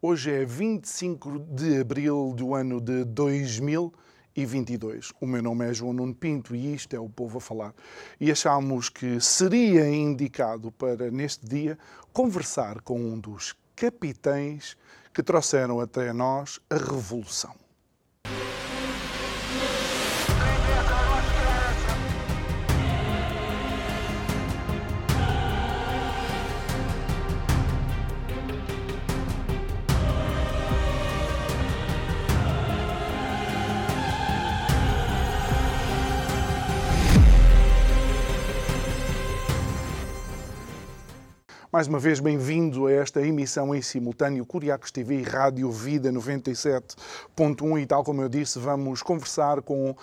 Hoje é 25 de abril do ano de 2022. O meu nome é João Nuno Pinto e isto é o Povo a Falar. E achámos que seria indicado para, neste dia, conversar com um dos capitães que trouxeram até nós a Revolução. Mais uma vez, bem-vindo a esta emissão em simultâneo Curiacos TV e Rádio Vida 97.1 e tal como eu disse, vamos conversar com uh,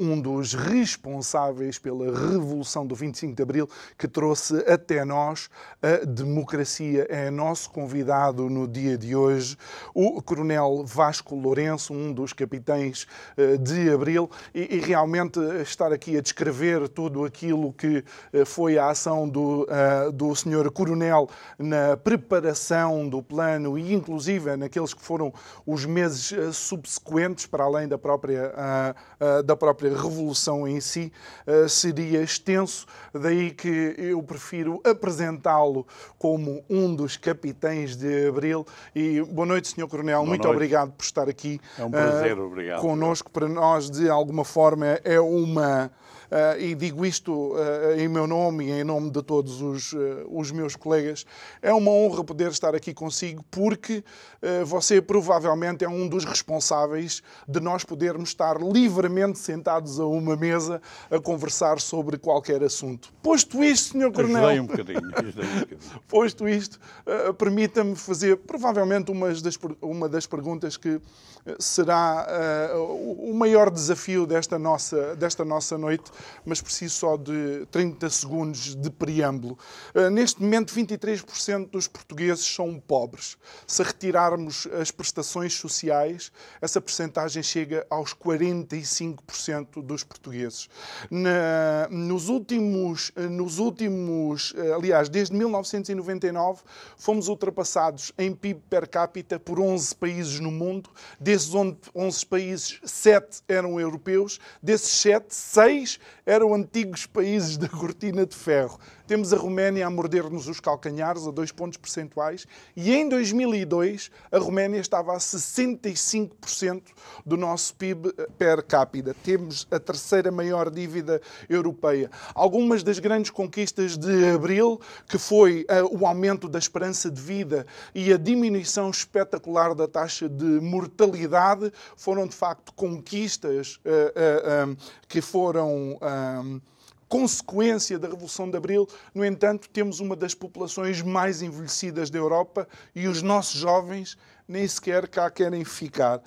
um dos responsáveis pela Revolução do 25 de Abril que trouxe até nós a democracia. É nosso convidado no dia de hoje, o Coronel Vasco Lourenço, um dos capitães uh, de Abril e, e, realmente estar aqui a descrever tudo aquilo que uh, foi a ação do, do Senhor Coronel coronel na preparação do plano e inclusive naqueles que foram os meses eh, subsequentes, para além da própria, uh, uh, da própria revolução em si, uh, seria extenso. Daí que eu prefiro apresentá-lo como um dos capitães de Abril. E boa noite, Sr. Coronel. Boa Muito noite. obrigado por estar aqui. É um prazer, obrigado. Conosco. Para nós, de alguma forma, é uma e digo isto uh, em meu nome e em nome de todos os, uh, os meus colegas, é uma honra poder estar aqui consigo porque você provavelmente é um dos responsáveis de nós podermos estar livremente sentados a uma mesa a conversar sobre qualquer assunto. Posto isto, Sr. Coronel. Um bocadinho. Um bocadinho. Posto isto, permita-me fazer provavelmente uma das, uma das perguntas que será o maior desafio desta nossa, desta nossa noite mas preciso só de 30 segundos de preâmbulo. Uh, neste momento, 23% dos portugueses são pobres. Se retirarmos as prestações sociais, essa percentagem chega aos 45% dos portugueses. Na, nos últimos, nos últimos, eh, aliás, desde 1999, fomos ultrapassados em PIB per capita por 11 países no mundo. Desses 11 países, 7 eram europeus. Desses 7, 6 eram antigos países da cortina de ferro. Temos a Roménia a morder-nos os calcanhares a dois pontos percentuais e em 2002 a Roménia estava a 65% do nosso PIB eh, per capita. Temos a terceira maior dívida europeia. Algumas das grandes conquistas de abril, que foi uh, o aumento da esperança de vida e a diminuição espetacular da taxa de mortalidade, foram de facto conquistas uh, uh, que foram consequência da Revolução de Abril. No entanto, temos uma das populações mais envelhecidas da Europa e os nossos jovens nem sequer cá querem ficar.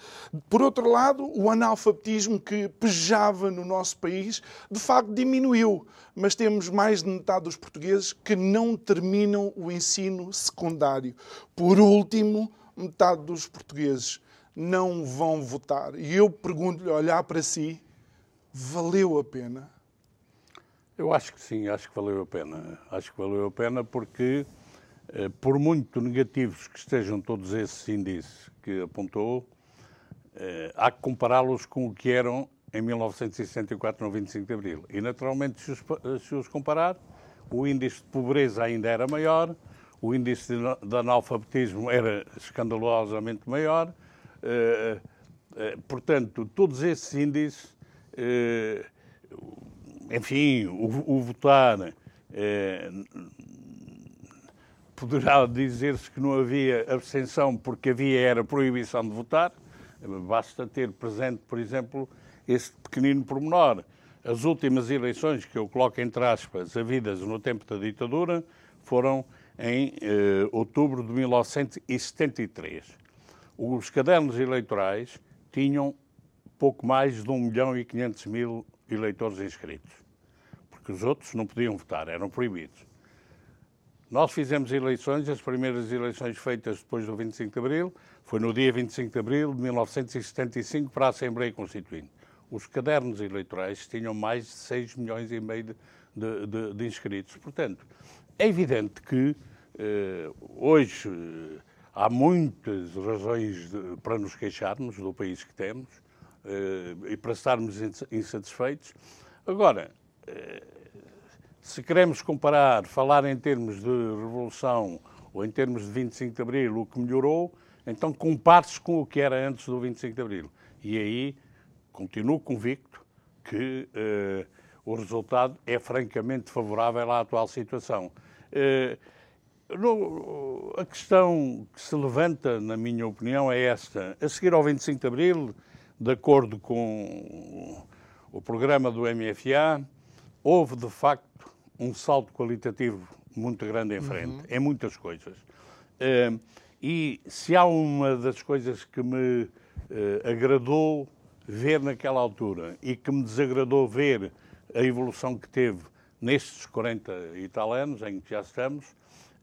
Por outro lado, o analfabetismo que pejava no nosso país, de facto diminuiu, mas temos mais de metade dos portugueses que não terminam o ensino secundário. Por último, metade dos portugueses não vão votar. E eu pergunto-lhe, olhar para si, valeu a pena? Eu acho que sim, acho que valeu a pena. Acho que valeu a pena porque, eh, por muito negativos que estejam todos esses índices que apontou, eh, há que compará-los com o que eram em 1964, no 25 de Abril. E, naturalmente, se os, se os comparar, o índice de pobreza ainda era maior, o índice de, analfabetismo era escandalosamente maior. Eh, portanto, todos esses índices enfim, o, o votar eh, poderá dizer-se que não havia abstenção porque havia era proibição de votar. Basta ter presente, por exemplo, esse pequenino pormenor. As últimas eleições, que eu coloco entre aspas, havidas no tempo da ditadura, foram em eh, outubro de 1973. Os cadernos eleitorais tinham pouco mais de 1 milhão e 500 mil eleitores inscritos, porque os outros não podiam votar, eram proibidos. Nós fizemos eleições, as primeiras eleições feitas depois do 25 de Abril, foi no dia 25 de Abril de 1975 para a Assembleia Constituinte. Os cadernos eleitorais tinham mais de 6 milhões e meio de, de, de inscritos. Portanto, é evidente que eh, hoje eh, há muitas razões de, para nos queixarmos do país que temos e para estarmos insatisfeitos. Agora, eh, se queremos comparar, falar em termos de revolução ou em termos de 25 de Abril, o que melhorou, então compare-se com o que era antes do 25 de Abril. E aí continuo convicto que uh, o resultado é francamente favorável à atual situação. No, a questão que se levanta, na minha opinião, é esta. A seguir ao 25 de Abril, de acordo com o programa do MFA, houve de facto um salto qualitativo muito grande em frente, uhum. em muitas coisas. Uh, e se há uma das coisas que me uh, agradou ver naquela altura e que me desagradou ver a evolução que teve nestes 40 e tal anos em que já estamos,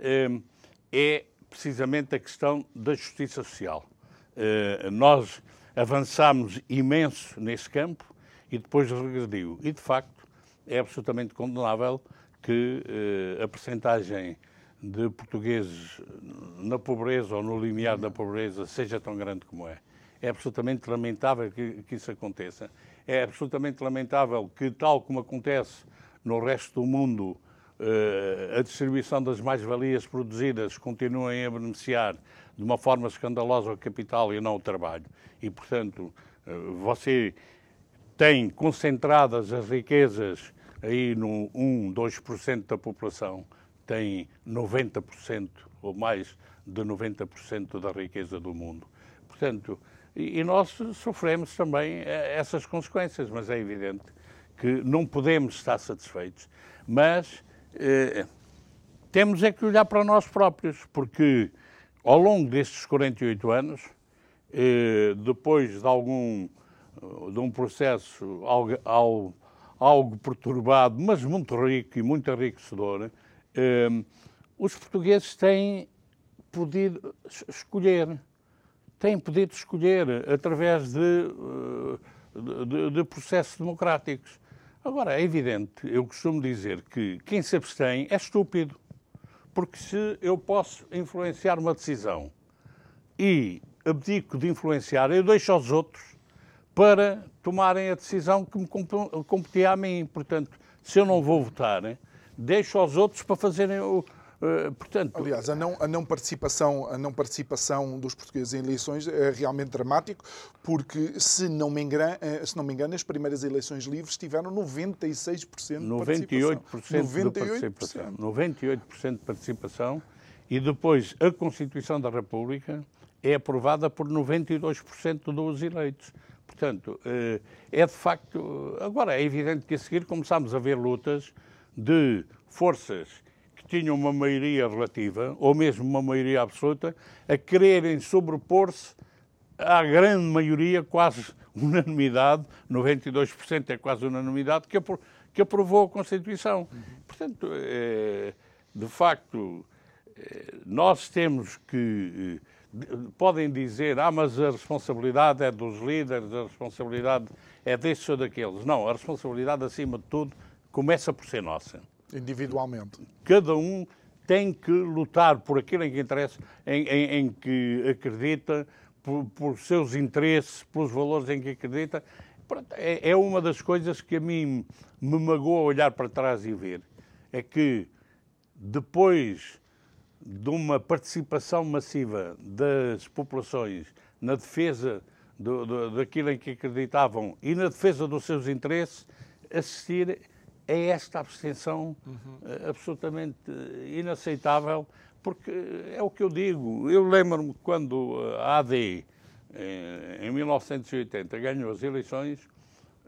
uh, é precisamente a questão da justiça social. nós avançámos imenso nesse campo e depois regrediu. E, de facto, é absolutamente condenável que eh, a percentagem de portugueses na pobreza ou no limiar da pobreza seja tão grande como é. É absolutamente lamentável que, que isso aconteça. É absolutamente lamentável que, tal como acontece no resto do mundo, eh, a distribuição das mais-valias produzidas continuem a beneficiar de uma forma escandalosa o capital e não o trabalho. E, portanto, eh, você tem concentradas as riquezas aí no 1, 2% da população tem 90% ou mais de 90% da riqueza do mundo. Portanto, e, nós sofremos também eh, essas consequências, mas é evidente que não podemos estar satisfeitos. Mas eh, temos é que olhar para nós próprios, porque ao longo destes 48 anos, eh, depois de algum de um processo algo, algo perturbado, mas muito rico e muito enriquecedor, eh, os portugueses têm podido escolher, têm podido escolher através de, eh, de, de processos democráticos. Agora, é evidente, eu costumo dizer que quem se abstém é estúpido, porque se eu posso influenciar uma decisão e abdico de influenciar, eu deixo aos outros para tomarem a decisão que me competia a mim. Portanto, se eu não vou votar, deixo aos outros para fazerem o. Uh, portanto, Aliás, a não, a, não participação, a não participação dos portugueses em eleições é realmente dramático, porque, se não me engano, eh, se não me engano as primeiras eleições livres tiveram 96% de 98% participação. 98% de participação. 98% de participação. E depois, a Constituição da República é aprovada por 92% dos eleitos. Portanto, eh, é de facto. Agora, é evidente que a seguir começámos a ver lutas de forças tinham uma maioria relativa, ou mesmo uma maioria absoluta, a quererem sobrepor-se à grande maioria, quase unanimidade, 92% é quase unanimidade, que aprovou a Constituição. Portanto, eh, de facto, eh, nós temos que podem dizer, ah, mas a responsabilidade é dos líderes, a responsabilidade é destes ou daqueles. Não, a responsabilidade, acima de tudo, começa por ser nossa. Individualmente. Cada um tem que lutar por aquilo em que interessa, em, em, em que acredita, por, por, seus interesses, pelos valores em que acredita. É, é uma das coisas que a mim me magoa olhar para trás e ver. É que depois de uma participação massiva das populações na defesa do, do, daquilo em que acreditavam e na defesa dos seus interesses, assistir a esta abstenção uhum. absolutamente inaceitável, porque é o que eu digo. Eu lembro-me quando a AD, eh, em 1980, ganhou as eleições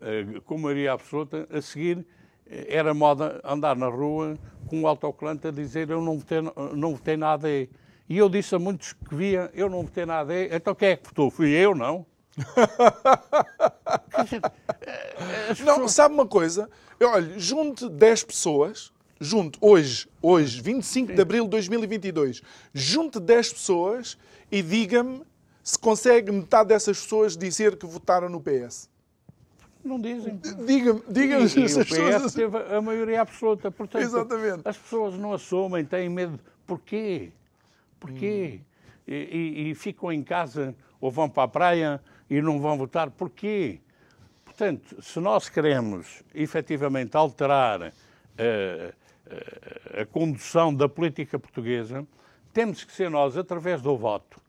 eh, com maioria absoluta, a seguir era moda andar na rua com o autocolante a dizer eu não votei, não votei na AD. E eu disse a muitos que via, eu não votei na AD, então quem é que votou? Fui eu, não? não, sabe uma coisa? Olha, junte 10 pessoas, junte hoje, hoje, 25 Sim. de abril de 2022, junte 10 pessoas e diga-me se consegue metade dessas pessoas dizer que votaram no PS. Não dizem. Diga-me, diga-me se as pessoas... PS teve a maioria absoluta. Portanto, Exatamente. as pessoas não assumem, têm medo. Porquê? Porquê? Hum. E, e, e, ficam em casa ou vão para a praia e não vão votar. Porquê? Portanto, se nós queremos efetivamente alterar eh, a, a condução da política portuguesa, temos que ser nós, através do voto,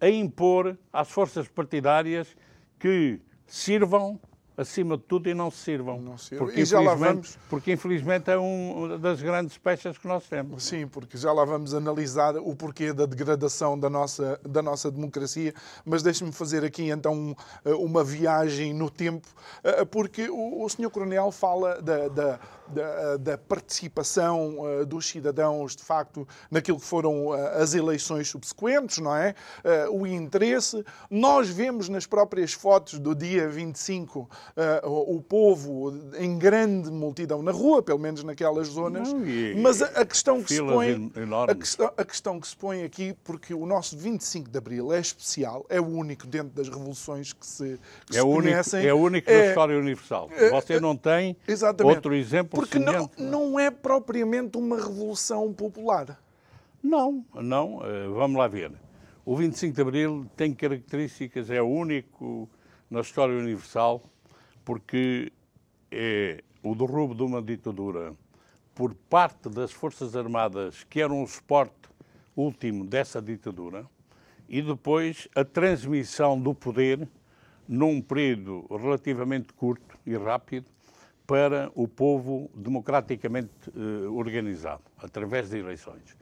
a impor às forças partidárias que sirvam acima de tudo, e não se sirvam. Não sirvam. Porque, e já lá vamos... porque infelizmente é uma das grandes peças que nós temos. Sim, porque já lá vamos analisar o porquê da degradação da nossa, da nossa democracia, mas deixe-me fazer aqui então uma viagem no tempo, eh, porque o, o Sr. Coronel fala da, da, da, da participação dos cidadãos, de facto, naquilo que foram as eleições subsequentes, não é? O interesse. Nós vemos nas próprias fotos do dia 25 o povo em grande multidão na rua, pelo menos naquelas zonas. Não, e, mas a, a, questão que se põe. A questão, a questão que se põe aqui, porque o nosso 25 de Abril é especial, é o único dentro das revoluções que se, que é se único, conhecem. É o único é, da história universal. Você não tem exatamente. outro exemplo porque não, não é propriamente uma revolução popular. Não, não. Eh, vamos lá ver. O 25 de Abril tem características, é o único na história universal, porque é o derrubo de uma ditadura por parte das Forças Armadas, que eram o suporte último dessa ditadura, e depois a transmissão do poder num período relativamente curto e rápido para o povo democraticamente uh, organizado, através de eleições.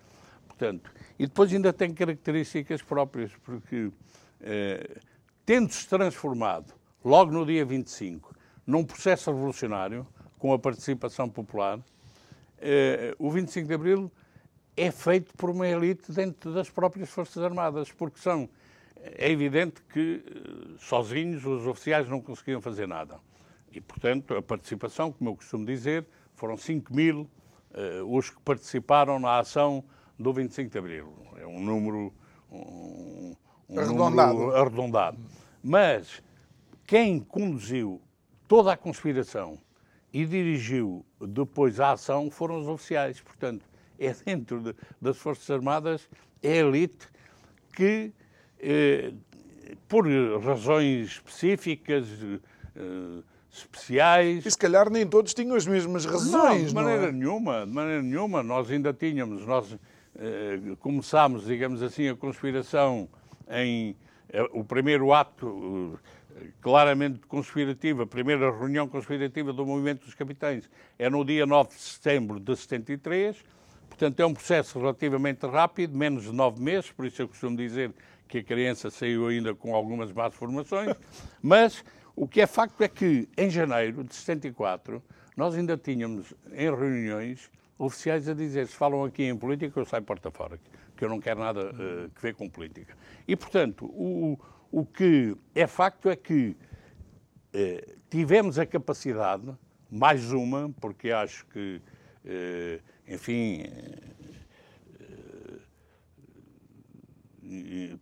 Portanto, e depois ainda tem características próprias, porque uh, tendo-se transformado, logo no dia 25, num processo revolucionário, com a participação popular, uh, o 25 de Abril é feito por uma elite dentro das próprias Forças Armadas, porque são, é evidente que sozinhos os oficiais não conseguiam fazer nada. E, portanto, a participação, como eu costumo dizer, foram 5 mil uh, os que participaram na ação do 25 de Abril. É um número, um, um arredondado. Número arredondado. Mas quem conduziu toda a conspiração e dirigiu depois a ação foram os oficiais. Portanto, é dentro de, das Forças Armadas, é a elite que, eh, por razões específicas, eh, especiais. E se calhar nem todos tinham as mesmas razões. Não, de maneira não é? nenhuma, de maneira nenhuma. Nós ainda tínhamos, nós eh, começámos, digamos assim, a conspiração em eh, o primeiro ato eh, claramente conspirativo, a primeira reunião conspirativa do Movimento dos Capitães é no dia 9 de setembro de 73. Portanto, é um processo relativamente rápido, menos de nove meses, por isso eu costumo dizer que a criança saiu ainda com algumas más formações, mas o que é facto é que, em janeiro de 74, nós ainda tínhamos em reuniões oficiais a dizer: se falam aqui em política, eu saio porta fora, que eu não quero nada uh, que ver com política. E, portanto, o, o que é facto é que uh, tivemos a capacidade, mais uma, porque acho que, uh, enfim,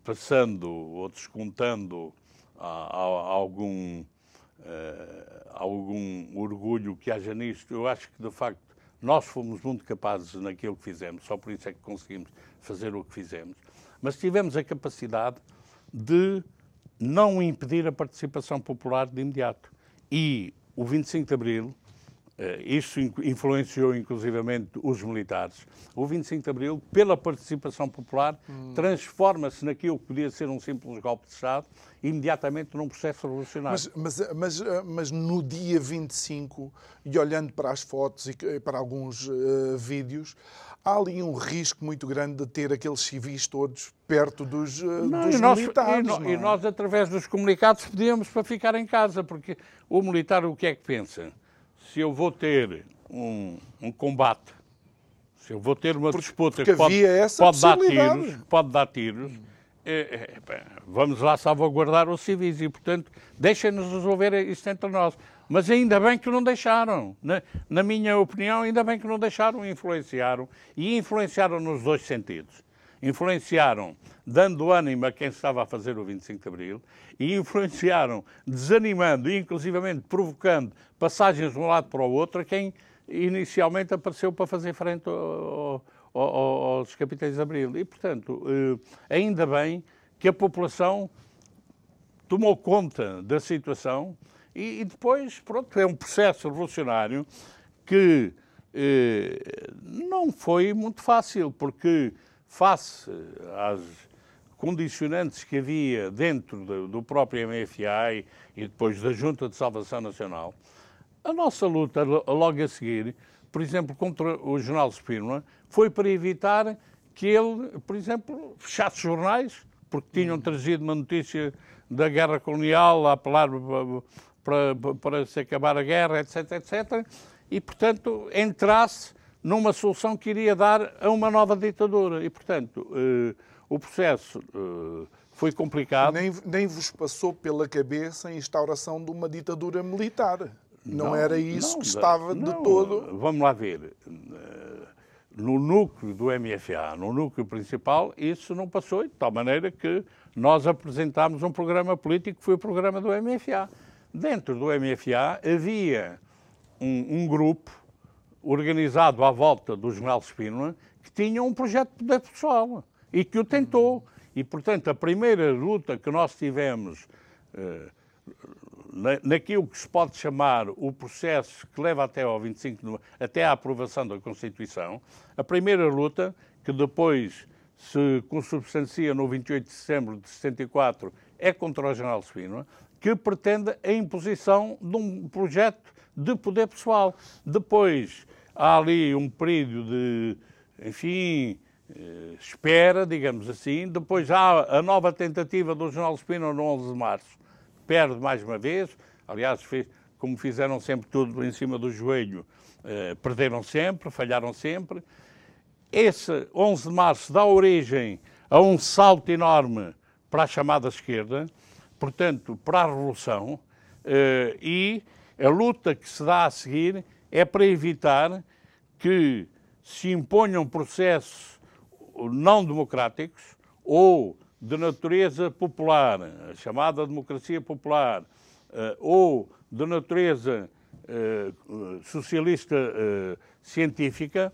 passando ou descontando há, algum, uh, algum orgulho que haja nisto. Eu acho que, de facto, nós fomos muito capazes naquilo que fizemos, só por isso é que conseguimos fazer o que fizemos. Mas tivemos a capacidade de não impedir a participação popular de imediato. E o 25 de Abril isso influenciou inclusivamente os militares. O 25 de Abril, pela participação popular, hum. transforma-se naquilo que podia ser um simples golpe de Estado, imediatamente num processo revolucionário. Mas, mas, mas, eh, mas no dia 25, e olhando para as fotos e para alguns uh, vídeos, há ali um risco muito grande de ter aqueles civis todos perto dos, não, dos e nós, militares. E, não, e nós, através dos comunicados, pedíamos para ficar em casa, porque o militar o que é que pensa? Se eu vou ter um, um combate, Se eu vou ter uma Porque- disputa porque que pode, pode dar tiros, pode dar tiros, é, é, vamos lá salvaguardar os civis e, portanto, deixem-nos resolver isto entre nós. Mas ainda bem que não deixaram. Na, na minha opinião, ainda bem que não deixaram, influenciaram. E influenciaram nos dois sentidos. Influenciaram dando ânimo a quem estava a fazer o 25 de Abril e influenciaram desanimando e inclusivamente provocando passagens de um lado para o outro a quem inicialmente apareceu para fazer frente ao- ao- ao- aos capitães de Abril. E, portanto, eh, ainda bem que a população tomou conta da situação e, e depois, pronto, é um processo revolucionário que eh, não foi muito fácil, porque face às condicionantes que havia dentro do, do próprio MFA e, depois da Junta de Salvação Nacional, a nossa luta lo- logo a seguir, por exemplo, contra o Jornal Spínola, foi para evitar que ele, por exemplo, fechasse jornais, porque tinham trazido uma notícia da guerra colonial a apelar para, para, para se acabar a guerra, etc, etc, e, portanto, entrasse numa solução que iria dar a uma nova ditadura. E, portanto, eh, o processo eh, foi complicado. Nem, nem vos passou pela cabeça a instauração de uma ditadura militar. Não, era isso não, que estava de não, todo. Vamos lá ver. Eh, No núcleo do MFA, no núcleo principal, isso não passou, de tal maneira que nós apresentámos um programa político que foi o programa do MFA. Dentro do MFA havia um, um grupo organizado à volta do General Spínola que tinha um projeto de poder pessoal e que o tentou. E, portanto, a primeira luta que nós tivemos eh, na- naquilo que se pode chamar o processo que leva até ao 25 de até à aprovação da Constituição, a primeira luta, que depois se consubstancia no 28 de setembro de 74, é contra o General Spínola, que pretende a imposição de um projeto de poder pessoal. Depois há ali um período de, enfim, eh, espera, digamos assim. Depois há a nova tentativa do General Spínola no 11 de março, perde mais uma vez. Aliás, fez, como fizeram sempre tudo em cima do joelho, eh, perderam sempre, falharam sempre. Esse 11 de março dá origem a um salto enorme para a chamada esquerda, portanto, para a Revolução, eh, e a luta que se dá a seguir é para evitar que se imponham processos não democráticos ou de natureza popular, a chamada democracia popular, eh, ou de natureza eh, socialista eh, científica,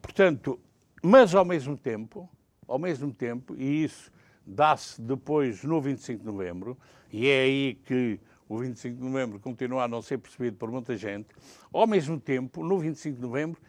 portanto, mas ao mesmo tempo, ao mesmo tempo, e isso dá-se depois no 25 de novembro, e é aí que o 25 de novembro continua a não ser percebido por muita gente, ao mesmo tempo, no 25 de novembro,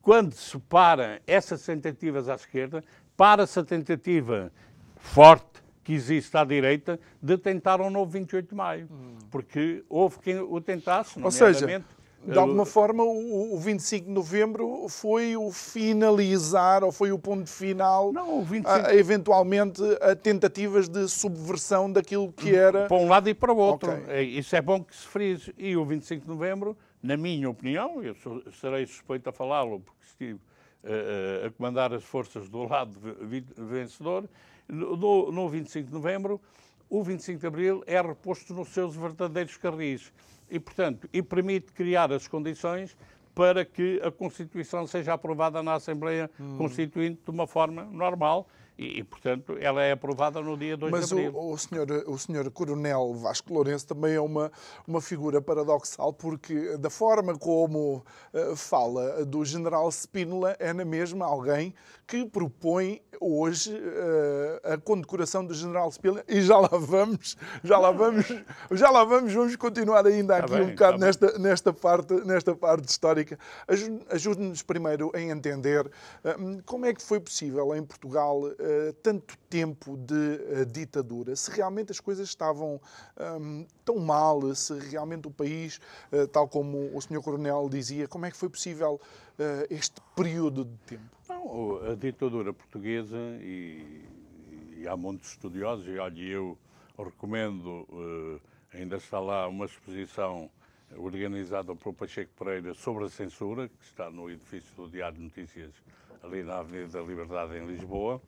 quando se para essas tentativas à esquerda, para-se a tentativa forte que existe à direita de tentar um novo 28 de maio. Porque houve quem o tentasse, nomeadamente, de alguma forma, o, o 25 de novembro foi o finalizar, ou foi o ponto final, Não, o 25 a- eventualmente, a tentativas de subversão daquilo que era. para um lado e para o outro. Ok. É, Isso é bom que se frise. E o 25 de novembro, na minha opinião, eu sou- serei suspeito a falá-lo, porque estive eh, a comandar as forças do lado vencedor, no- no 25 de novembro, o 25 de abril é reposto nos seus verdadeiros carris. E, portanto, e permite criar as condições para que a Constituição seja aprovada na Assembleia Constituinte de uma forma normal e, e, portanto, ela é aprovada no dia 2 Mas de abril. o, o, senhor, o senhor Coronel Vasco Lourenço também é uma, uma figura paradoxal, porque da forma como eh, fala do general Spínola, é na mesma alguém que propõe hoje eh, a condecoração do general Spínola, e já lá vamos, já lá vamos, já lá vamos, vamos continuar ainda aqui bem, um bocado tá nesta, nesta, parte, nesta parte histórica. Aju- Ajude-nos primeiro a entender eh, como é que foi possível em Portugal eh, tanto tempo de ditadura, se realmente as coisas estavam hum, tão mal, se realmente o país, tal como o Sr. Coronel dizia, como é que foi possível este período de tempo? A ditadura portuguesa, e, e há muitos estudiosos, e olha, eu recomendo, eh, ainda está lá uma exposição organizada por Pacheco Pereira sobre a censura, que está no edifício do Diário de Notícias, ali na Avenida da Liberdade, em Lisboa.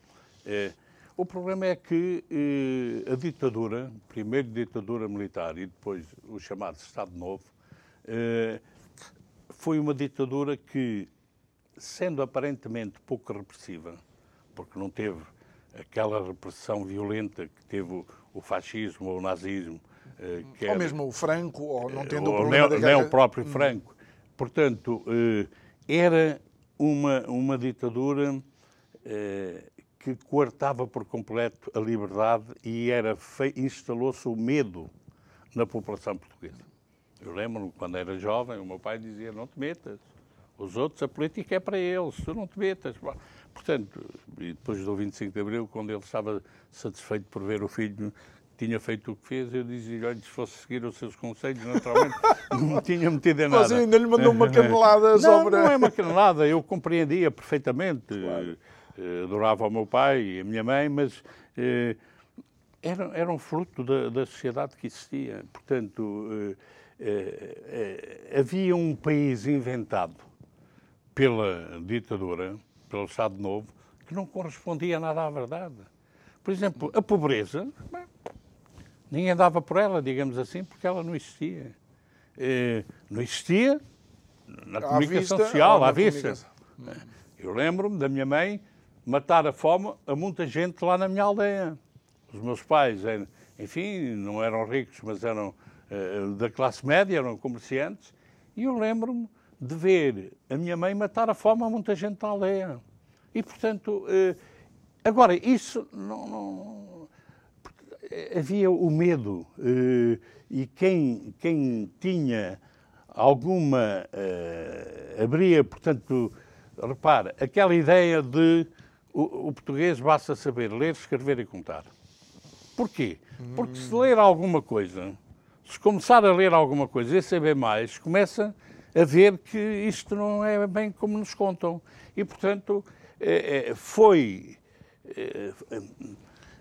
Eh, o problema é que eh, a ditadura, primeiro ditadura militar e depois o chamado Estado Novo, foi uma ditadura que, sendo aparentemente pouco repressiva, porque não teve aquela repressão violenta que teve o, o fascismo ou o nazismo, eh, ou era, mesmo o Franco, ou não tendo o problema nem, nem o próprio hum. Franco. Portanto, eh, era uma, uma ditadura eh, que coartava por completo a liberdade e era instalou-se o medo na população portuguesa. Eu lembro quando era jovem, o meu pai dizia: Não te metas. Os outros, a política é para eles, tu não te metas. Portanto, e depois do 25 de Abril, quando ele estava satisfeito por ver o filho tinha feito o que fez, eu dizia-lhe, olha, se fosse seguir os seus conselhos, naturalmente, não tinha metido em nada. Mas ainda lhe mandou uma canelada não, sobre... Não, é uma canelada, eu compreendia perfeitamente. Claro. Eh, adorava o meu pai e a minha mãe, mas eh, era, era um fruto da, da sociedade que existia. Portanto, eh, eh, eh havia um país inventado pela ditadura, pelo Estado Novo, que não correspondia nada à verdade. Por exemplo, a pobreza, ninguém dava por ela, digamos assim, porque ela não existia. Eh, não existia na comunicação vista, social, à vista. Eu lembro-me da minha mãe matar a fome a muita gente lá na minha aldeia. Os meus pais, enfim, não eram ricos, mas eram uh, da classe média, eram comerciantes, e eu lembro-me de ver a minha mãe matar a fome a muita gente da aldeia. E, portanto, uh, Agora, isso não, não, havia o medo eh, e quem, quem tinha alguma uh, abria, portanto, repara, aquela ideia de o, o, português basta saber ler, escrever e contar. Porquê? Porque se ler alguma coisa, se começar a ler alguma coisa e saber mais, começa a ver que isto não é bem como nos contam. E, portanto, eh, foi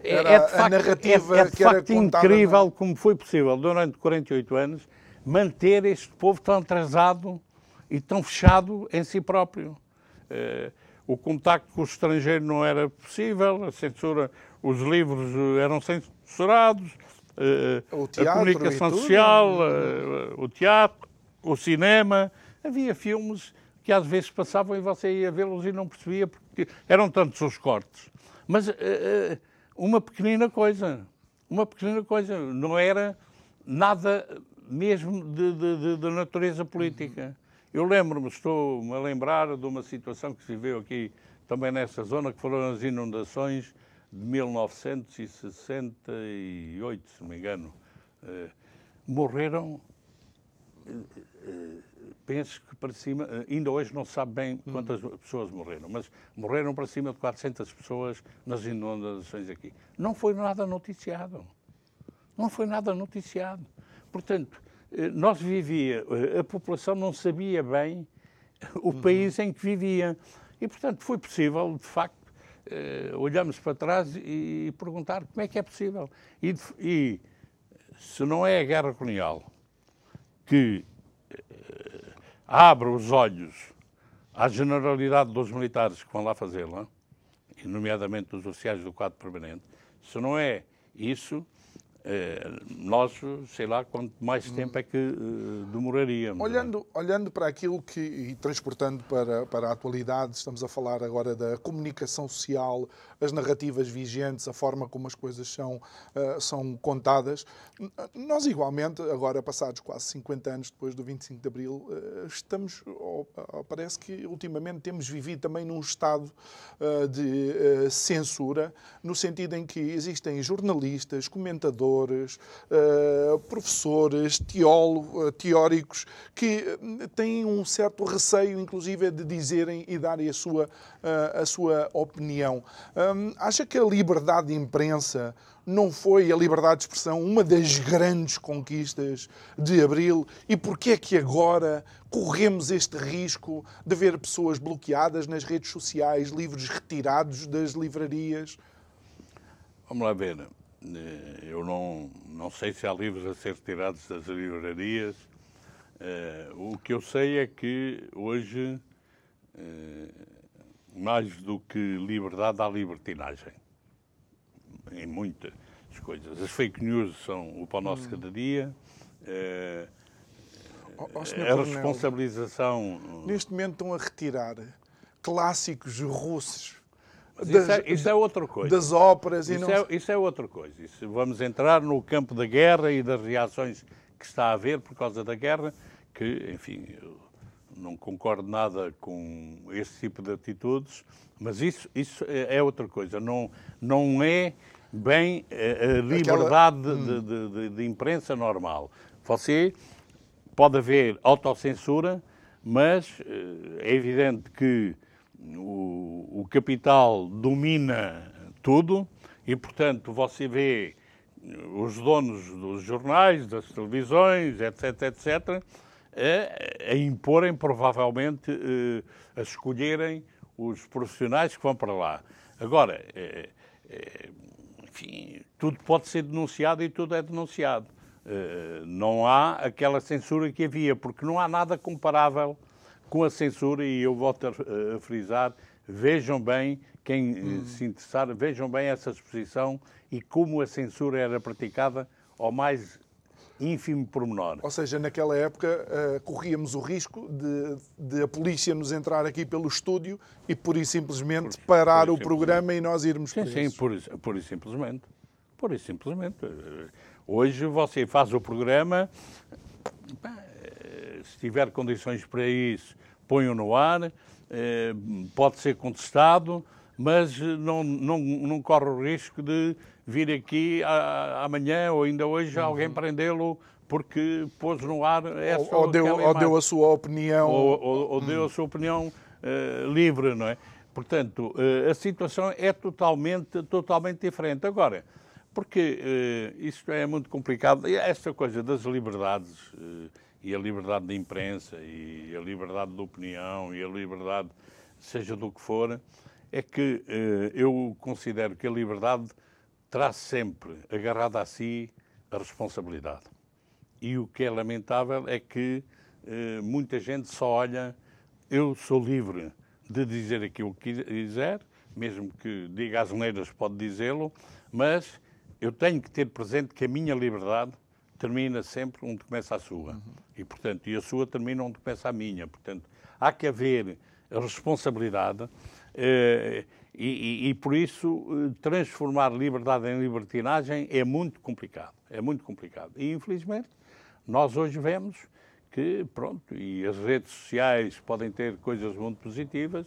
é, é de facto, narrativa é, é de facto incrível na... como foi possível, durante 48 anos, manter este povo tão atrasado e tão fechado em si próprio. Uh, o contacto com o estrangeiro não era possível, a censura, os livros eram censurados, uh, a comunicação social, o teatro, o cinema. Havia filmes que às vezes passavam e você ia vê-los e não percebia porque eram tantos os cortes. Mas uh, uma pequenina coisa, uma pequenina coisa, não era nada mesmo de natureza política. Eu lembro-me, estou-me a lembrar de uma situação que se viveu aqui também nessa zona, que foram as inundações de 1968, se não me engano. Uh, morreram penso que para cima, eh, ainda hoje não se sabe bem quantas uhum. pessoas morreram, mas morreram para cima de 400 pessoas nas inundações aqui. Não foi nada noticiado. Não foi nada noticiado. Portanto, eh, nós vivia, eh, a população não sabia bem o uhum. país em que vivia. E, portanto, foi possível, de facto, olharmos para trás e perguntar como é que é possível. E, e se não é a guerra colonial que abre os olhos à generalidade dos militares que vão lá fazê-la, nomeadamente dos oficiais do quadro permanente, se não é isso, eh, nós, sei lá, quanto mais tempo é que uh, demoraríamos. É? Olhando, olhando para aquilo que, e transportando para, para a atualidade, estamos a falar agora da comunicação social, as narrativas vigentes, a forma como as coisas são, uh, são contadas. Nós, igualmente, agora passados quase 50 anos depois do 25 de Abril, estamos, parece que ultimamente temos vivido também num estado de censura, no sentido em que existem jornalistas, comentadores, uh, professores, teólogos, teóricos, que eh, têm um certo receio, inclusive, de dizerem e darem a sua, uh, a sua opinião. Um, acha que a liberdade de imprensa não foi a liberdade de expressão uma das grandes conquistas de Abril? E porquê é que agora corremos este risco de ver pessoas bloqueadas nas redes sociais, livros retirados das livrarias? Vamos lá ver. Eh, eu não, não sei se há livros a ser retirados das livrarias. Uh, o que eu sei é que hoje, uh, mais do que liberdade, há libertinagem. Em muitas coisas. As fake news são o pão nosso hum. cada dia. A responsabilização. Neste momento estão a retirar clássicos russos. Das, isso, é, isso, é, outra coisa. Das óperas isso e não... É, isso é outra coisa. Isso, vamos entrar no campo da guerra e das reações que está a haver por causa da guerra, que, enfim, eu não concordo nada com esse tipo de atitudes, mas isso, isso é, é outra coisa. Não, não é bem a, liberdade Aquela... de, de, de, de imprensa normal. Você pode haver autocensura, mas eh, é evidente que o, capital domina tudo e, portanto, você vê os donos dos jornais, das televisões, etc., etc., a, a imporem, provavelmente, eh, a escolherem os profissionais que vão para lá. Agora, é, é, enfim, tudo pode ser denunciado e tudo é denunciado. Não há aquela censura que havia, porque não há nada comparável com a censura, e eu volto a, a frisar, vejam bem, quem hum. se interessar, vejam bem essa exposição e como a censura era praticada ao mais ínfimo pormenor. Ou seja, naquela época uh, corríamos o risco de, de, a polícia nos entrar aqui pelo estúdio e pura e simplesmente por, parar por o programa e nós irmos sim, Sim, por, por e simplesmente. Por e simplesmente. Hoje você faz o programa, eh, se tiver condições para isso, põe-o no ar, eh, pode ser contestado, mas não, não, não corre o risco de vir aqui amanhã ou ainda hoje uhum. alguém prendê-lo porque pôs no ar essa ou, ou, deu, ou deu a sua opinião ou, ou, ou deu a sua opinião uh, livre, não é? Portanto, uh, a situação é totalmente, totalmente diferente. Agora, porque uh, isto é muito complicado, esta coisa das liberdades e a liberdade de imprensa e a liberdade de opinião e a liberdade, seja do que for, é que eu considero que a liberdade traz sempre agarrada a si a responsabilidade. E o que é lamentável é que eh, muita gente só olha, eu sou livre de dizer aquilo que quiser, mesmo que diga as neiras pode dizê-lo, mas eu tenho que ter presente que a minha liberdade termina sempre onde começa a sua. Uhum. E, portanto, e a sua termina onde começa a minha. Portanto, há que haver responsabilidade. Eh, e, e, e, por isso eh, transformar liberdade em libertinagem é muito complicado, é muito complicado. E infelizmente nós hoje vemos que, pronto, e as redes sociais podem ter coisas muito positivas,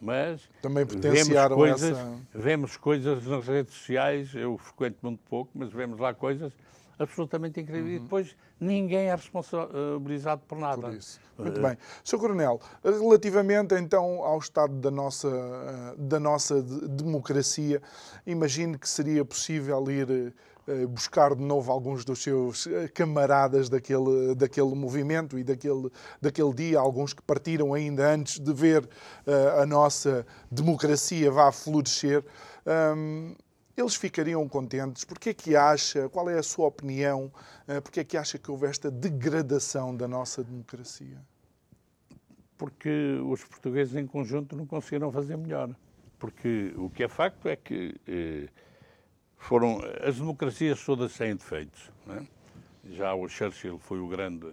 mas também potenciaram vemos coisas, essa... vemos coisas nas redes sociais, eu frequento muito pouco, mas vemos lá coisas absolutamente incrível. Uhum. E depois ninguém é responsabilizado por nada. Por isso. Muito uh, bem. Sr. Coronel, relativamente então ao estado da nossa, eh, da nossa democracia, imagino que seria possível ir eh, buscar de novo alguns dos seus camaradas daquele, daquele movimento e daquele, daquele dia, alguns que partiram ainda antes de ver a nossa democracia vá florescer. Um, eles ficariam contentes? Porque é que acha, qual é a sua opinião, eh, porque é que acha que houve esta degradação da nossa democracia? Porque os portugueses em conjunto não conseguiram fazer melhor. Porque o que é facto é que eh, foram as democracias todas têm defeitos. É? Já o Churchill foi o grande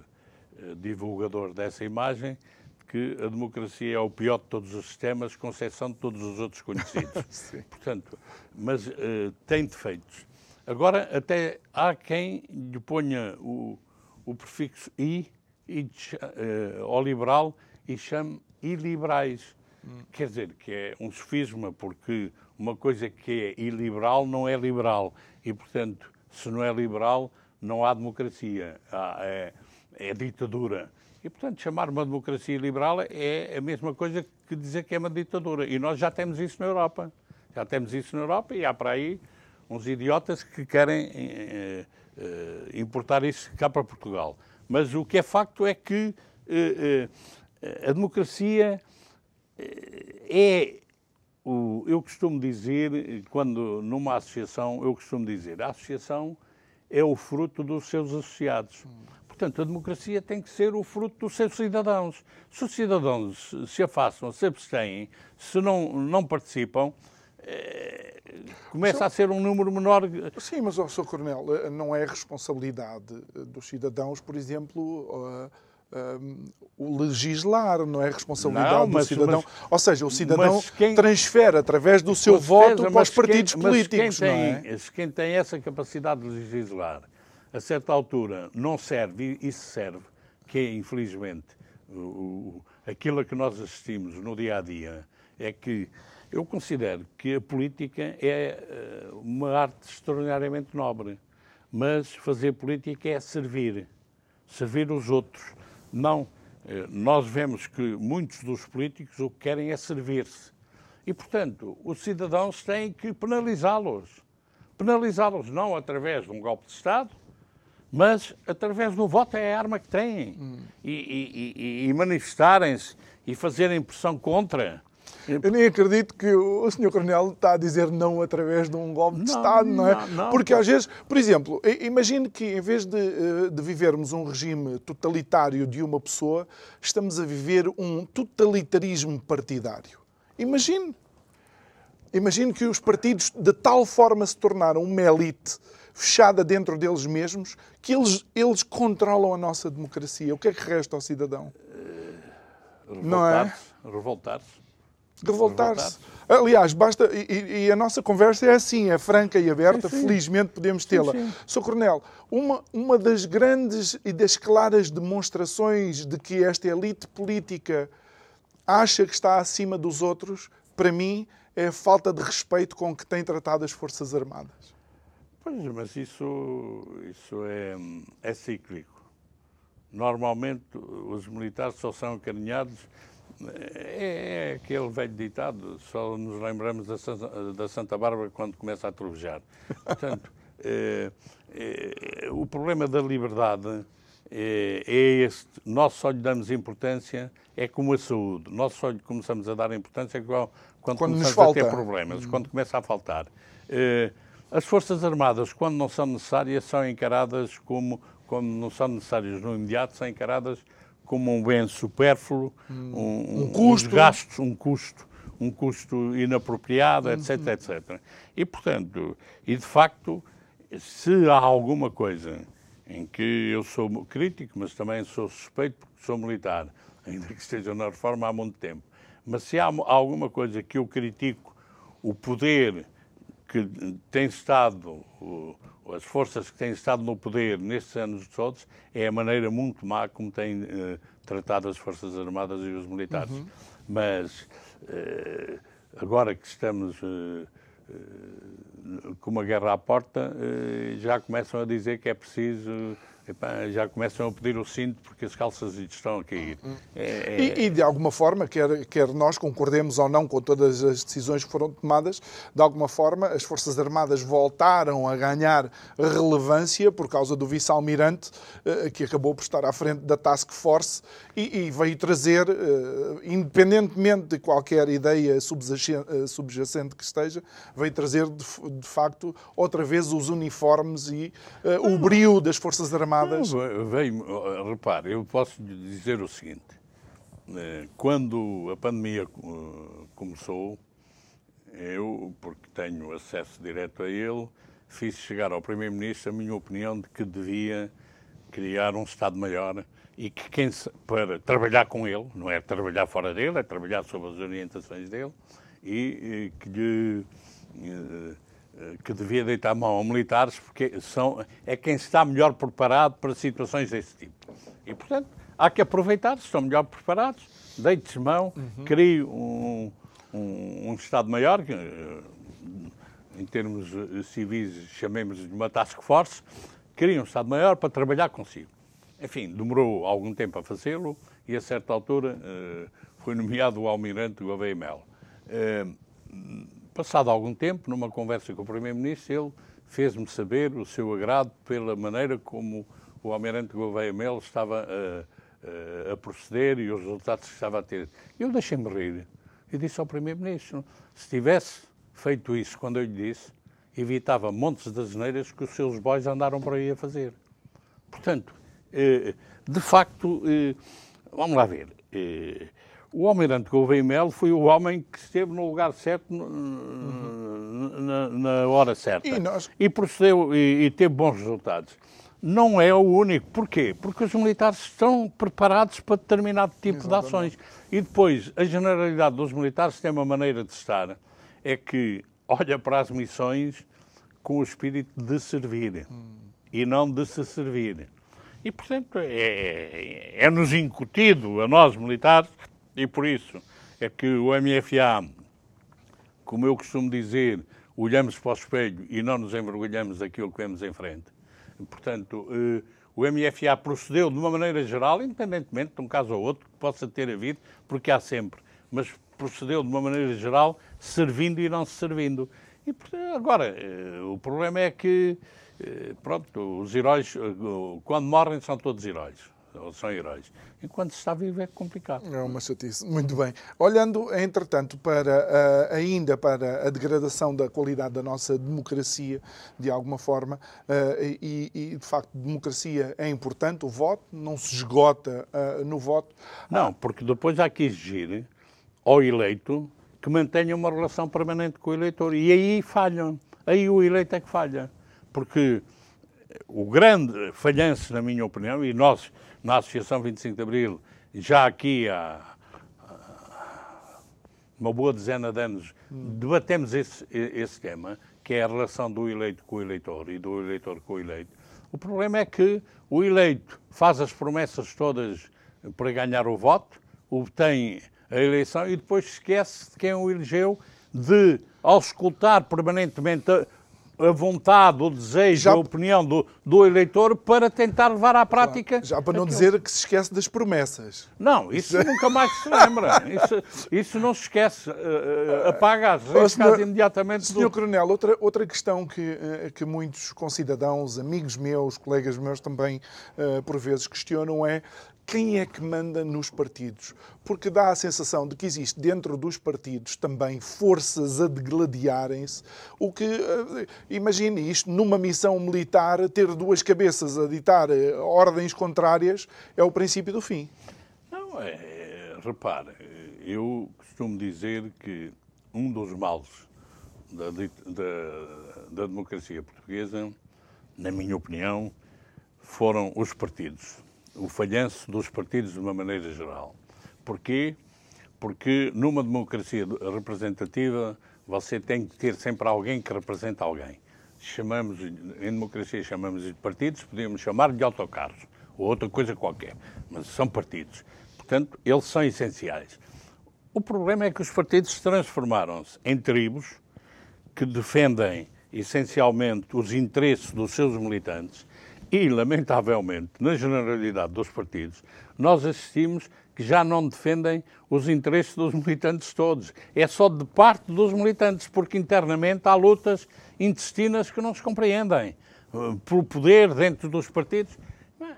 eh, divulgador dessa imagem que a democracia é o pior de todos os sistemas, com exceção de todos os outros conhecidos. Portanto, mas uh, tem defeitos. Agora, até há quem lhe ponha o, o prefixo i, e, uh, ao liberal e chame iliberais. Hum. Quer dizer, que é um sofisma, porque uma coisa que é iliberal não é liberal. E, portanto, se não é liberal, não há democracia. Há, é, é ditadura. E, portanto, chamar uma democracia liberal é a mesma coisa que dizer que é uma ditadura. E nós já temos isso na Europa. Já temos isso na Europa e há para aí uns idiotas que querem eh, eh, importar isso cá para Portugal. Mas o que é facto é que eh, eh a democracia eh, é o, eu costumo dizer, quando numa associação, eu costumo dizer, a associação é o fruto dos seus associados. Portanto, a democracia tem que ser o fruto dos seus cidadãos. Se os cidadãos se afastam, se abstêm, se não, não participam, eh, começa a ser um número menor. Sim, mas, oh, Sr. Coronel, eh, não é responsabilidade dos cidadãos, por exemplo. Uh, o legislar, não é responsabilidade não, mas, do cidadão. Mas, Ou seja, o cidadão quem, transfere através do seu voto para os partidos quem, políticos. Quem tem, é? quem tem essa capacidade de legislar, a certa altura, não serve, e isso serve, que é, infelizmente, o, aquilo a que nós assistimos no dia a dia, é que eu considero que a política é eh, uma arte extraordinariamente nobre, mas fazer política é servir, servir os outros não. Eh, nós vemos que muitos dos políticos o que querem é servir-se. E, portanto, os cidadãos têm que penalizá-los. Penalizá-los não através de um golpe de Estado, mas através do voto é a arma que têm. Hum. E, e, e, e manifestarem-se e fazerem pressão contra. Eu nem acredito que o Sr. Coronel está a dizer não através de um golpe de Estado, não é? Não, não, Porque às vezes, por exemplo, imagine que em vez de, eh, de, vivermos um regime totalitário de uma pessoa, estamos a viver um totalitarismo partidário. Imagine. Imagine que os partidos de tal forma se tornaram uma elite fechada dentro deles mesmos que eles, eles controlam a nossa democracia. O que é que resta ao cidadão? Revoltar-se. Não é? Revoltar-se revoltar-se. Aliás, basta. E, e, a nossa conversa é assim, é franca e aberta, sim, sim. felizmente podemos tê-la. Sr. Coronel, uma, uma das grandes e das claras demonstrações de que esta elite política acha que está acima dos outros, para mim, é a falta de respeito com que tem tratado as Forças Armadas. Pois, mas isso, isso é, é cíclico. Normalmente, os militares só são acarinhados é, é aquele velho ditado, só nos lembramos da Santa, da Santa Bárbara quando começa a trovejar. Portanto, é, é, o problema da liberdade é, é este. Nós só lhe damos importância, é como a saúde. Nós só lhe começamos a dar importância quando, quando, começamos a ter problemas, uhum. quando começa a faltar. As Forças Armadas, quando não são necessárias, são encaradas como, quando não são necessárias no imediato, são encaradas como um bem supérfluo, hum. um, um, custo. gastos, um custo, um custo inapropriado, etc, uhum. etc. E, portanto, e de facto, se há alguma coisa em que eu sou crítico, mas também sou suspeito porque sou militar, ainda que esteja na reforma há muito tempo, mas se há alguma coisa que eu critico, o poder que tem estado, as forças que têm estado no poder nestes anos todos, é a maneira muito má como têm uh, tratado as Forças Armadas e os militares. Uhum. Mas uh, agora que estamos uh, com uma guerra à porta, já começam a dizer que é preciso Epá, já começam a pedir o cinto porque as calças estão a cair. É, é... E, e, de alguma forma, quer, quer nós concordemos ou não com todas as decisões que foram tomadas, de alguma forma as Forças Armadas voltaram a ganhar relevância por causa do vice-almirante eh, que acabou por estar à frente da Task Force e, e veio trazer, eh, independentemente de qualquer ideia eh, subjacente que esteja, veio trazer de, de facto outra vez os uniformes e uh, o brio das Forças Armadas chamadas. Veio, repare, eu posso dizer o seguinte: eh, quando a pandemia eh, começou, eu, porque tenho acesso direto a ele, fiz chegar ao Primeiro-Ministro a minha opinião de que devia criar um Estado-Maior e que quem para trabalhar com ele, não é trabalhar fora dele, é trabalhar sob as orientações dele e, e que lhe eh, eh, que devia deitar mão a militares, porque são, é quem está melhor preparado para situações desse tipo. E, portanto, há que aproveitar, se estão melhor preparados, deite-se mão, uhum. crie um, um, um Estado-Maior, eh, em termos eh, civis chamemos de uma task force, crie um Estado-Maior para trabalhar consigo. Enfim, demorou algum tempo a fazê-lo e, a certa altura, foi nomeado o almirante Gouveia Mel. Passado algum tempo, numa conversa com o Primeiro-Ministro, ele fez-me saber o seu agrado pela maneira como o Almirante Gouveia Melo estava a, a, a, proceder e os resultados que estava a ter. Eu deixei-me rir e disse ao Primeiro-Ministro, se tivesse feito isso quando eu lhe disse, evitava montes de asneiras que os seus boys andaram por aí a fazer. Portanto, de facto, vamos lá ver. O almirante Gouveia Melo foi o homem que esteve no lugar certo uhum. na, na, hora certa. E, nós... e procedeu e, e, teve bons resultados. Não é o único. Porquê? Porque os militares estão preparados para determinado tipo Exatamente. de ações. E depois, a generalidade dos militares tem uma maneira de estar, é que olha para as missões com o espírito de servir hum. e não de se servir. E, portanto, é, é, é nos incutido a nós militares e por isso é que o MFA, como eu costumo dizer, olhamos para o espelho e não nos envergonhamos daquilo que vemos em frente. Portanto, eh, o MFA procedeu de uma maneira geral, independentemente de um caso ou outro que possa ter havido, porque há sempre, mas procedeu de uma maneira geral, servindo e não se servindo. E agora, eh, o problema é que, eh, pronto, os heróis, quando morrem, são todos heróis ou são heróis. Enquanto se está vivo é complicado. É uma chatice. Muito bem. Olhando, entretanto, para uh, ainda para a degradação da qualidade da nossa democracia, de alguma forma, uh, e, e, de facto, democracia é importante, o voto não se esgota uh, no voto. Não, porque depois há que exigir ao eleito que mantenha uma relação permanente com o eleitor. E aí falham. Aí o eleito é que falha. Porque o grande falhanço, na minha opinião, e nós na Associação 25 de Abril, já aqui há uma boa dezena de anos, debatemos esse, esse tema, que é a relação do eleito com o eleitor e do eleitor com o eleito. O problema é que o eleito faz as promessas todas para ganhar o voto, obtém a eleição e depois esquece de quem o elegeu, de, ao escutar permanentemente a vontade, o desejo, já, a opinião do, do, eleitor para tentar levar à prática. Já para não aquilo. dizer que se esquece das promessas. Não, isso nunca mais se lembra. Isso, isso não se esquece. Uh, apaga as redes oh, imediatamente. Senhor do... Coronel, outra, outra questão que, que muitos concidadãos, amigos meus, colegas meus também, uh, por vezes questionam é quem é que manda nos partidos? Porque dá a sensação de que existe dentro dos partidos também forças a degladiarem-se. O que, eh, imagine isto, numa missão militar, ter duas cabeças a ditar eh, ordens contrárias é o princípio do fim. Não, é, repare, eu costumo dizer que um dos males da, da, da democracia portuguesa, na minha opinião, foram os partidos o falhanço dos partidos de uma maneira geral. Porquê? Porque numa democracia representativa você tem que ter sempre alguém que representa alguém. Chamamos, em democracia chamamos de partidos, podíamos chamar de autocarros ou outra coisa qualquer, mas são partidos. Portanto, eles são essenciais. O problema é que os partidos transformaram-se em tribos que defendem essencialmente os interesses dos seus militantes e, lamentavelmente, na generalidade dos partidos, nós assistimos que já não defendem os interesses dos militantes todos. É só de parte dos militantes, porque internamente há lutas intestinas que não se compreendem. Eh, Pelo poder dentro dos partidos.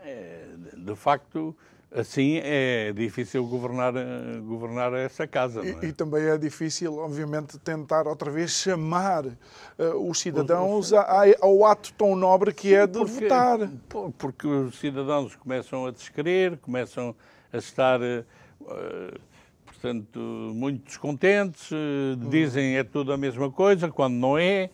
Eh, de facto, assim é difícil governar, eh, governar essa casa. É? E, também é difícil, obviamente, tentar outra vez chamar uh, os cidadãos a, ao ato tão nobre que é de porque, votar. Porque os cidadãos começam a descrever, começam a estar. Uh, portanto, muito descontentes, dizem é tudo a mesma coisa, quando não é.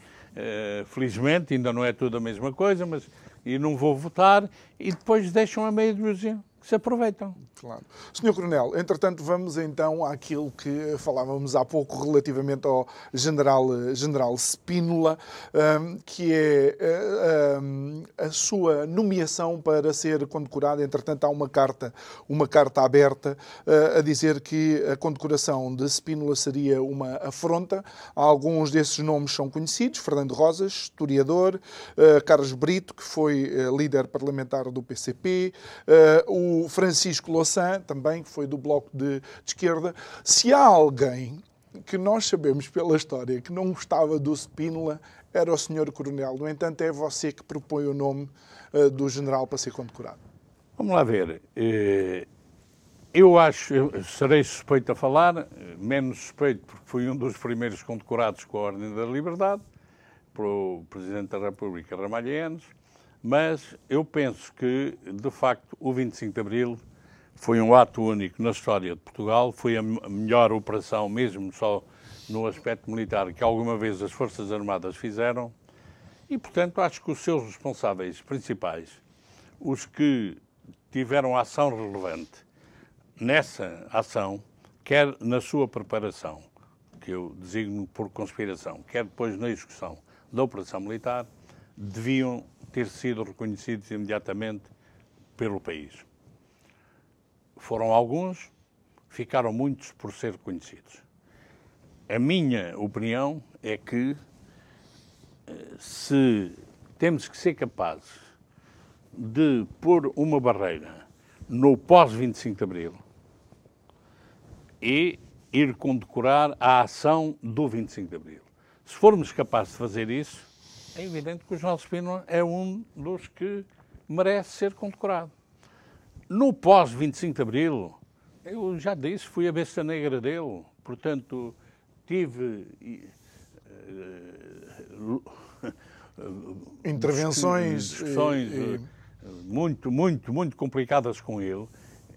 felizmente, ainda não é tudo a mesma coisa, mas e não vou votar, e depois deixam a meia dúzia se aproveitam. Claro. Senhor Coronel, entretanto, vamos então àquilo que falávamos há pouco relativamente ao general, general Spínola, um, que é um, a sua nomeação para ser condecorado. Entretanto, há uma carta, uma carta aberta uh, a dizer que a condecoração de Spínola seria uma afronta. Alguns desses nomes são conhecidos: Fernando Rosas, historiador, uh, Carlos Brito, que foi uh, líder parlamentar do PCP, o Francisco Louçã, também, que foi do Bloco de, de Esquerda. Se há alguém que nós sabemos pela história que não gostava do Spínola, era o senhor Coronel. No entanto, é você que propõe o nome uh, do general para ser condecorado. Vamos lá ver. Eh, eu acho, eu serei suspeito a falar, menos suspeito porque fui um dos primeiros condecorados com a Ordem da Liberdade, pelo Presidente da República Ramalhianos, Mas eu penso que, de facto, o 25 de Abril foi um ato único na história de Portugal, foi a melhor operação, mesmo só no aspecto militar, que alguma vez as Forças Armadas fizeram. E, portanto, acho que os seus responsáveis principais, os que tiveram ação relevante nessa ação, quer na sua preparação, que eu designo por conspiração, quer depois na execução da operação militar, deviam ter sido reconhecidos imediatamente pelo país. Foram alguns, ficaram muitos por ser reconhecidos. A minha opinião é que eh, se temos que ser capazes de pôr uma barreira no pós-25 de Abril e ir condecorar a ação do 25 de Abril. Se formos capazes de fazer isso, é evidente que o João Espino é um dos que merece ser condecorado. No pós-25 de Abril, eu já disse, fui a besta negra dele, portanto, tive... Uh, Intervenções discussões e, e... muito, muito, muito complicadas com ele.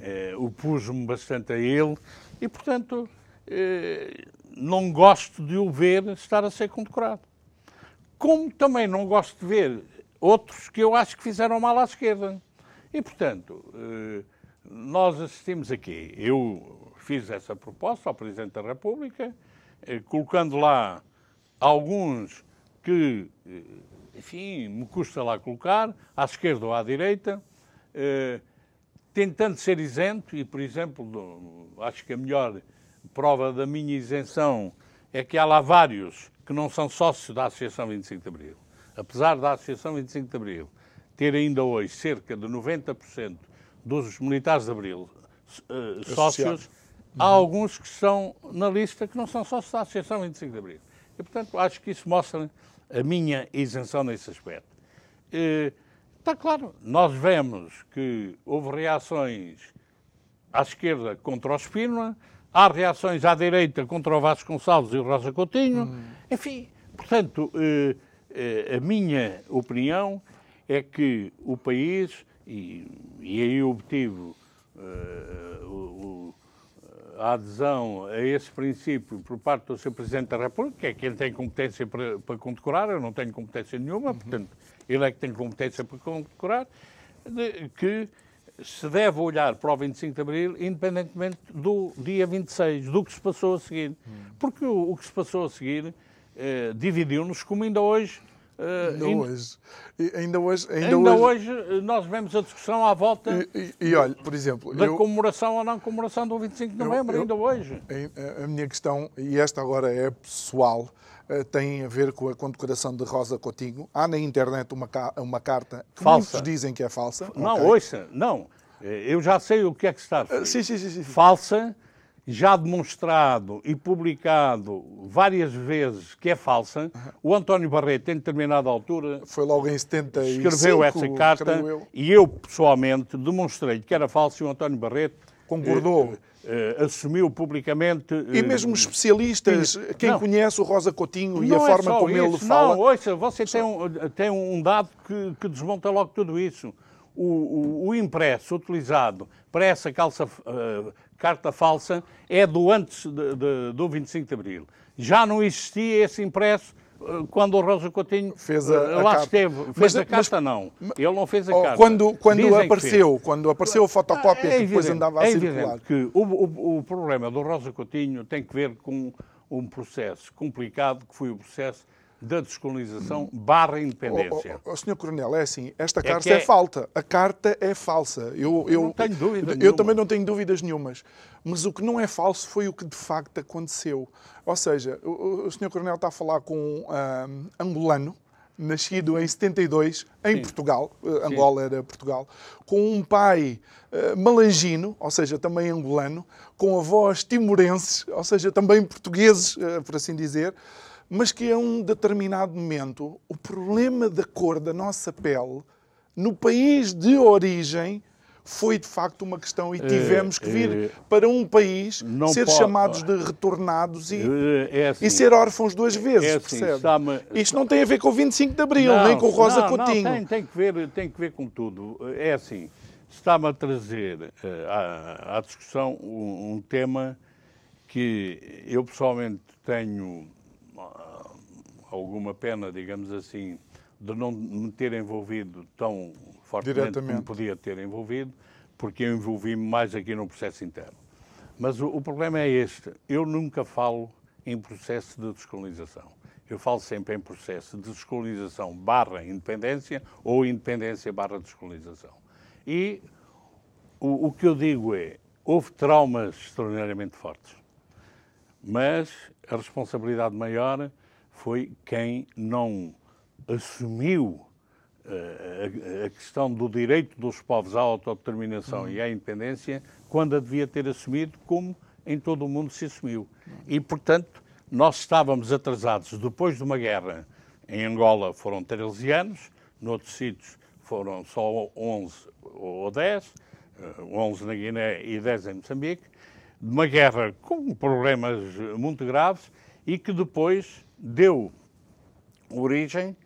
Uh, opus-me bastante a ele e, portanto, uh, não gosto de o ver estar a ser condecorado. Como também não gosto de ver outros que eu acho que fizeram mal à esquerda. E, portanto, uh, nós assistimos aqui. Eu fiz essa proposta ao Presidente da República, colocando lá alguns que enfim, me custa lá colocar, à esquerda ou à direita, eh, tentando ser isento, e, por exemplo, acho que a melhor prova da minha isenção é que há lá vários que não são sócios da Associação 25 de Abril. Apesar da Associação 25 de Abril ter ainda hoje cerca de 90% dos militares de Abril uh, sócios, há alguns que estão na lista que não são sócios da Associação 25 de Abril. E, portanto, acho que isso mostra a minha isenção nesse aspecto. Está claro, nós vemos que houve reações à esquerda contra o Espínola, há reações à direita contra o Vasco Gonçalves e o Rosa Coutinho, hum. enfim, portanto, eh, eh, a minha opinião é que o país, e, e aí obtive uh, o, a adesão a esse princípio por parte do Sr. Presidente da República, que é quem tem competência para, para condecorar, eu não tenho competência nenhuma, uhum. portanto, ele é que tem competência para condecorar, de, que se deve olhar para o 25 de Abril, independentemente do dia 26, do que se passou a seguir. Uhum. Porque o, o, que se passou a seguir eh, dividiu-nos, como ainda hoje Uh, ainda, hoje. Ainda hoje. Ainda, ainda hoje, hoje, eh, nós vemos a discussão à volta. E, e, e olha, por exemplo. Da eu, comemoração ou não comemoração do 25 de novembro, eu, ainda hoje. A, a, minha questão, e esta agora é pessoal, uh, tem a ver com a condecoração de Rosa Coutinho. Há na internet uma, uma carta que falsa. muitos dizem que é falsa. Não, okay. ouça, não. Eu já sei o que é que está. Uh, sim, sim, sim, sim. Falsa já demonstrado e publicado várias vezes que é falsa. O António Barreto, em determinada altura, foi logo em 75, escreveu essa carta eu. e eu pessoalmente demonstrei que era falso e o António Barreto concordou. Eh, eh, assumiu publicamente. E eh, mesmo especialistas, quem não, conhece o Rosa Coutinho e a é forma como isso. ele fala. Não, ouça, você tem um, tem um dado que, que desmonta logo tudo isso. O, o, o, impresso utilizado para essa calça, uh, carta falsa é do antes de, de, do 25 de Abril. Já não existia esse impresso eh, quando o Rosa Coutinho fez a, a lá carta. esteve. Fez mas, a carta, mas, não. Ele não fez a oh, carta. Quando, quando apareceu, quando apareceu a fotocópia é que depois andava a é circular. que o, o, o problema do Rosa Coutinho tem que ver com um processo complicado, que foi o processo da descolonização barra independência. O, senhor Coronel, é assim, esta é carta é, é, falta. A carta é falsa. Eu, eu, não tenho dúvida Eu nenhuma. também não tenho dúvidas nenhumas. Mas o que não é falso foi o que de facto aconteceu. Ou seja, o, o senhor Coronel está a falar com um um, angolano, nascido em 72, em Sim. Portugal, uh, Angola era Portugal, com um pai uh, malangino, ou seja, também angolano, com avós timorenses, ou seja, também portugueses, uh, por assim dizer, mas que a um determinado momento o problema da cor da nossa pele no país de origem foi de facto uma questão e tivemos que vir para um país ser pode... chamados de retornados e, é assim, e, ser órfãos duas vezes, é assim, percebe? Isto não tem a ver com o 25 de Abril, não, nem com o Rosa não, Coutinho. Não, tem, tem, que ver, tem que ver com tudo. É assim, está-me a trazer à, à, discussão um, um, tema que eu pessoalmente tenho alguma pena, digamos assim, de não me ter envolvido tão fortemente como podia ter envolvido, porque eu envolvi-me mais aqui no processo interno. Mas o, o, problema é este: eu nunca falo em processo de descolonização. Eu falo sempre em processo de descolonização barra independência ou independência barra descolonização. E o, o que eu digo é: houve traumas extraordinariamente fortes, mas a responsabilidade maior foi quem não assumiu uh, a, questão do direito dos povos à autodeterminação uhum. e à independência quando a devia ter assumido, como em todo o mundo se assumiu. E, portanto, nós estávamos atrasados depois de uma guerra. Em Angola foram 13 anos, noutros sítios foram só 11 ou 10, 11 eh, na Guiné e 10 em Moçambique, de uma guerra com problemas muito graves e que depois deu origem,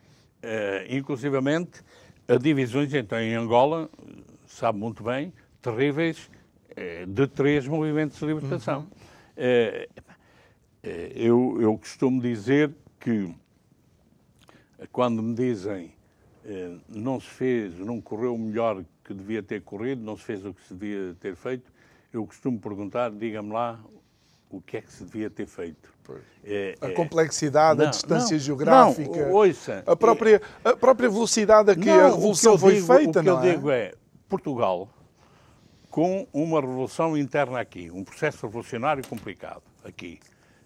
eh, inclusivamente, a divisões então, em Angola, sabe muito bem, terríveis, eh, de três movimentos de libertação. Uhum. Eh, eh eu, eu costumo dizer que, quando me dizem eh, não se fez, não correu o melhor que devia ter corrido, não se fez o que se devia ter feito, eu costumo perguntar, diga-me lá o que é que se devia ter feito. É, a é, complexidade, não, a distância não, geográfica, não, ouça, a, própria, a própria velocidade a que a revolução que foi digo, feita. O que eu é? digo é, Portugal, com uma revolução interna aqui, um processo revolucionário complicado aqui,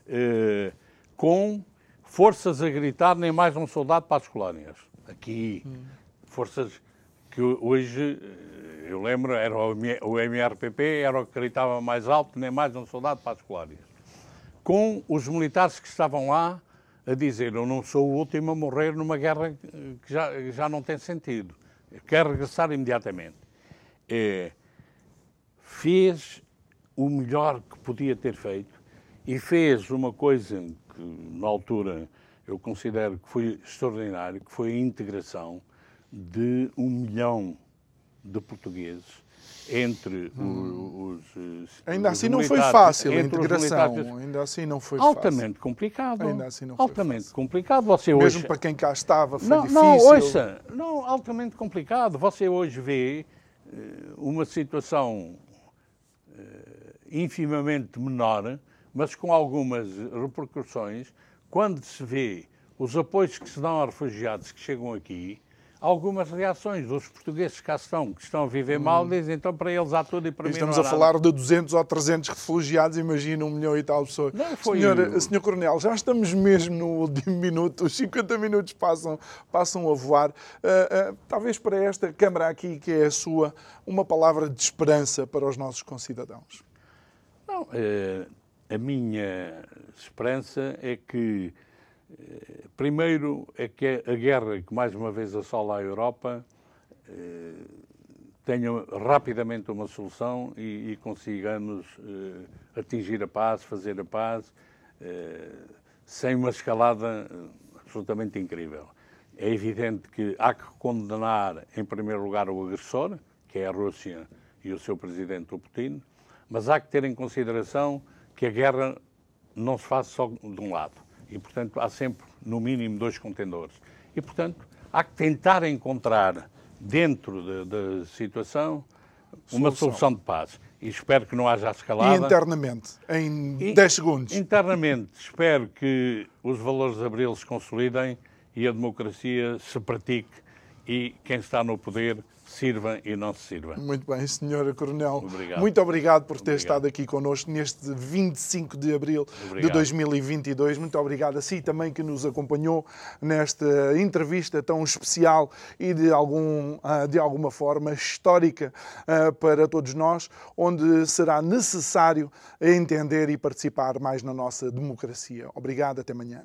eh, com forças a gritar nem mais um soldado para as colónias, aqui, hum. forças que hoje eu lembro, era o MRPP, era o que gritava mais alto, nem mais um soldado para as. Com os militares que estavam lá a dizer: Eu não sou o último a morrer numa guerra que já, já não tem sentido. Quero regressar imediatamente. É, fez o melhor que podia ter feito e fez uma coisa que, na altura, eu considero que foi extraordinário, que foi a integração de um milhão de portugueses entre hum. os, os, Ainda assim não foi fácil a integração. Ainda assim não foi altamente fácil. complicado. Ainda assim não foi altamente fácil. complicado. Você Mesmo hoje... para quem cá estava foi não, difícil. Não, ouça, não, altamente complicado. Você hoje vê uh, uma situação uh, infimamente menor, mas com algumas repercussões, quando se vê os apoios que se dão aos refugiados que chegam aqui, algumas reações dos portugueses que cá estão, que estão a viver hum. mal, dizem então para eles há tudo e para e mim Estamos a falar de 200 ou 300 refugiados, imagina um milhão e tal pessoas. Não, foi senhor, senhor Coronel, já estamos mesmo no último minuto, os 50 minutos passam, passam a voar. Uh, uh, talvez para esta Câmara aqui, que é a sua, uma palavra de esperança para os nossos concidadãos. Não, uh, a minha esperança é que Primeiro é que a guerra que mais uma vez assola a Europa eh, tenha rapidamente uma solução e, e consigamos eh, atingir a paz, fazer a paz, eh, sem uma escalada absolutamente incrível. É evidente que há que condenar, em primeiro lugar, o agressor, que é a Rússia e o seu presidente, o Putin, mas há que ter em consideração que a guerra não se faz só de um lado e, portanto, há sempre, no mínimo, dois contendores. E, portanto, há que tentar encontrar, dentro da situação, uma solução. solução de paz. E espero que não haja escalada. E internamente, em e, 10 segundos. Internamente, espero que os valores de Abril se consolidem e a democracia se pratique e quem está no poder sirva e não se sirva. Muito bem, Senhora Coronel. Obrigado. Muito obrigado por ter obrigado. estado aqui connosco neste 25 de abril obrigado. de 2022. Muito obrigado a si também que nos acompanhou nesta entrevista tão especial e de, algum, ah, de alguma forma histórica ah, para todos nós, onde será necessário entender e participar mais na nossa democracia. Obrigado, até amanhã.